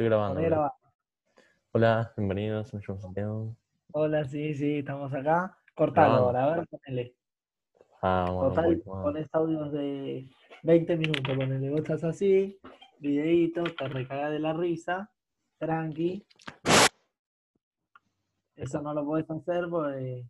Estoy grabando. Poné boludo. grabar. Hola, bienvenidos, me llamo Santiago. Hola, sí, sí, estamos acá. Cortalo ahora, a ver, ponele. Ah, bueno, Total, pones este audios de 20 minutos, ponele. Vos estás así, videíto, te recagás de la risa, tranqui. Eso no lo podés hacer porque